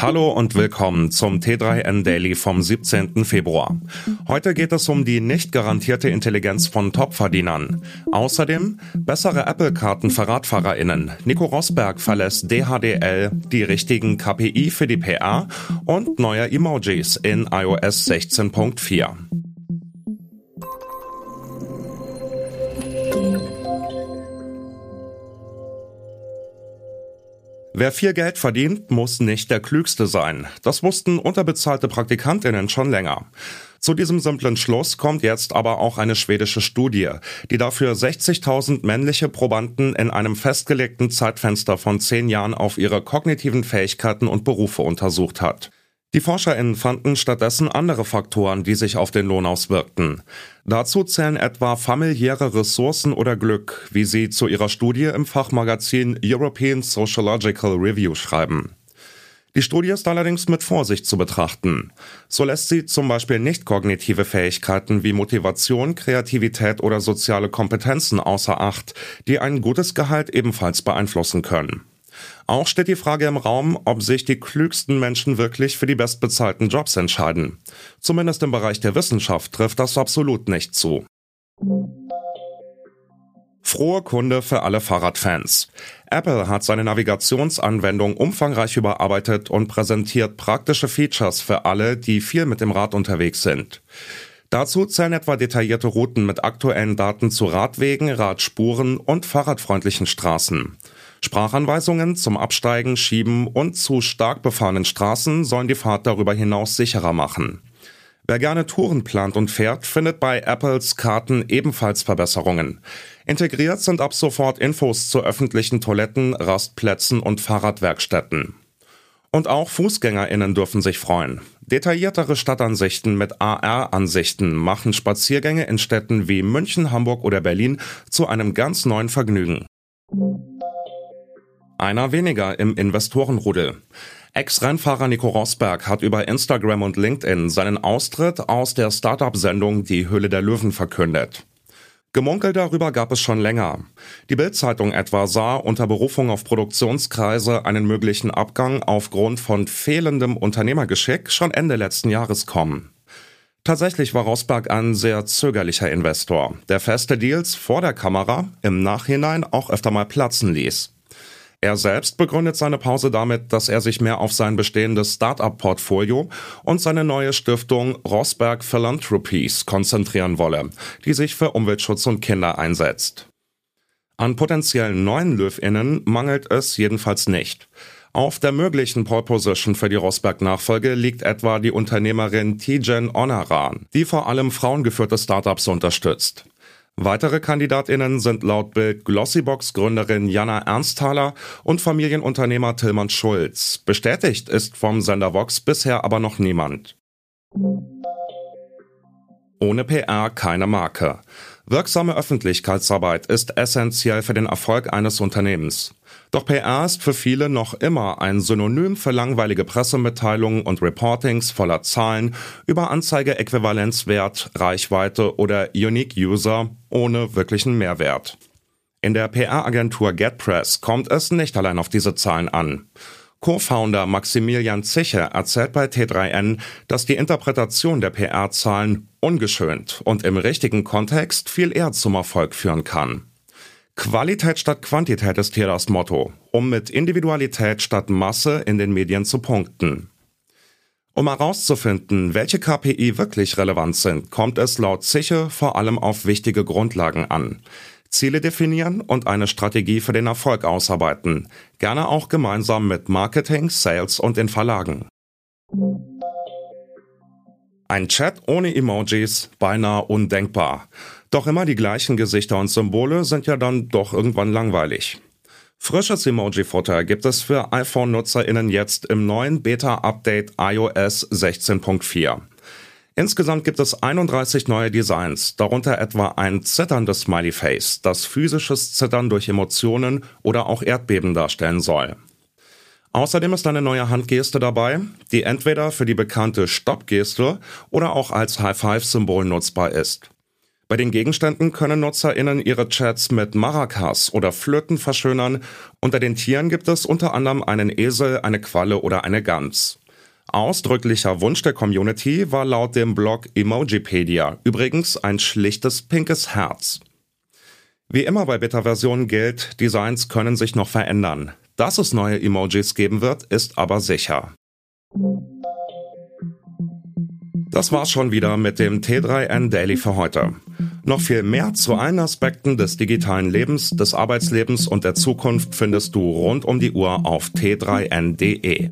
Hallo und willkommen zum T3N Daily vom 17. Februar. Heute geht es um die nicht garantierte Intelligenz von Topverdienern. Außerdem bessere Apple-Karten für RadfahrerInnen. Nico Rosberg verlässt DHDL, die richtigen KPI für die PR und neue Emojis in iOS 16.4. Wer viel Geld verdient, muss nicht der Klügste sein. Das wussten unterbezahlte Praktikantinnen schon länger. Zu diesem simplen Schluss kommt jetzt aber auch eine schwedische Studie, die dafür 60.000 männliche Probanden in einem festgelegten Zeitfenster von zehn Jahren auf ihre kognitiven Fähigkeiten und Berufe untersucht hat. Die ForscherInnen fanden stattdessen andere Faktoren, die sich auf den Lohn auswirkten. Dazu zählen etwa familiäre Ressourcen oder Glück, wie sie zu ihrer Studie im Fachmagazin European Sociological Review schreiben. Die Studie ist allerdings mit Vorsicht zu betrachten. So lässt sie zum Beispiel nicht kognitive Fähigkeiten wie Motivation, Kreativität oder soziale Kompetenzen außer Acht, die ein gutes Gehalt ebenfalls beeinflussen können. Auch steht die Frage im Raum, ob sich die klügsten Menschen wirklich für die bestbezahlten Jobs entscheiden. Zumindest im Bereich der Wissenschaft trifft das absolut nicht zu. Frohe Kunde für alle Fahrradfans. Apple hat seine Navigationsanwendung umfangreich überarbeitet und präsentiert praktische Features für alle, die viel mit dem Rad unterwegs sind. Dazu zählen etwa detaillierte Routen mit aktuellen Daten zu Radwegen, Radspuren und fahrradfreundlichen Straßen. Sprachanweisungen zum Absteigen, Schieben und zu stark befahrenen Straßen sollen die Fahrt darüber hinaus sicherer machen. Wer gerne Touren plant und fährt, findet bei Apples Karten ebenfalls Verbesserungen. Integriert sind ab sofort Infos zu öffentlichen Toiletten, Rastplätzen und Fahrradwerkstätten. Und auch Fußgängerinnen dürfen sich freuen. Detailliertere Stadtansichten mit AR-Ansichten machen Spaziergänge in Städten wie München, Hamburg oder Berlin zu einem ganz neuen Vergnügen. Einer weniger im Investorenrudel. Ex-Rennfahrer Nico Rosberg hat über Instagram und LinkedIn seinen Austritt aus der Startup-Sendung Die Höhle der Löwen verkündet. Gemunkel darüber gab es schon länger. Die Bild-Zeitung etwa sah unter Berufung auf Produktionskreise einen möglichen Abgang aufgrund von fehlendem Unternehmergeschick schon Ende letzten Jahres kommen. Tatsächlich war Rosberg ein sehr zögerlicher Investor, der feste Deals vor der Kamera im Nachhinein auch öfter mal platzen ließ. Er selbst begründet seine Pause damit, dass er sich mehr auf sein bestehendes Start-up-Portfolio und seine neue Stiftung Rosberg Philanthropies konzentrieren wolle, die sich für Umweltschutz und Kinder einsetzt. An potenziellen neuen LöwInnen mangelt es jedenfalls nicht. Auf der möglichen Pole Position für die Rosberg-Nachfolge liegt etwa die Unternehmerin Tijen Onaran, die vor allem frauengeführte Startups unterstützt. Weitere KandidatInnen sind laut Bild Glossybox-Gründerin Jana Ernsthaler und Familienunternehmer Tillmann Schulz. Bestätigt ist vom Sender Vox bisher aber noch niemand. Ohne PR keine Marke. Wirksame Öffentlichkeitsarbeit ist essentiell für den Erfolg eines Unternehmens. Doch PR ist für viele noch immer ein Synonym für langweilige Pressemitteilungen und Reportings voller Zahlen über Anzeigeäquivalenzwert, Reichweite oder Unique User ohne wirklichen Mehrwert. In der PR-Agentur GetPress kommt es nicht allein auf diese Zahlen an. Co-Founder Maximilian Ziche erzählt bei T3N, dass die Interpretation der PR-Zahlen ungeschönt und im richtigen Kontext viel eher zum Erfolg führen kann. Qualität statt Quantität ist hier das Motto, um mit Individualität statt Masse in den Medien zu punkten. Um herauszufinden, welche KPI wirklich relevant sind, kommt es laut Ziche vor allem auf wichtige Grundlagen an. Ziele definieren und eine Strategie für den Erfolg ausarbeiten, gerne auch gemeinsam mit Marketing, Sales und den Verlagen. Ein Chat ohne Emojis, beinahe undenkbar. Doch immer die gleichen Gesichter und Symbole sind ja dann doch irgendwann langweilig. Frisches Emoji-Futter gibt es für iPhone-NutzerInnen jetzt im neuen Beta-Update iOS 16.4. Insgesamt gibt es 31 neue Designs, darunter etwa ein zitterndes Smiley-Face, das physisches Zittern durch Emotionen oder auch Erdbeben darstellen soll. Außerdem ist eine neue Handgeste dabei, die entweder für die bekannte Stopp-Geste oder auch als High-Five-Symbol nutzbar ist. Bei den Gegenständen können NutzerInnen ihre Chats mit Maracas oder Flöten verschönern. Unter den Tieren gibt es unter anderem einen Esel, eine Qualle oder eine Gans. Ausdrücklicher Wunsch der Community war laut dem Blog Emojipedia übrigens ein schlichtes pinkes Herz. Wie immer bei Beta-Versionen gilt, Designs können sich noch verändern. Dass es neue Emojis geben wird, ist aber sicher. Das war's schon wieder mit dem T3N Daily für heute. Noch viel mehr zu allen Aspekten des digitalen Lebens, des Arbeitslebens und der Zukunft findest du rund um die Uhr auf t3n.de.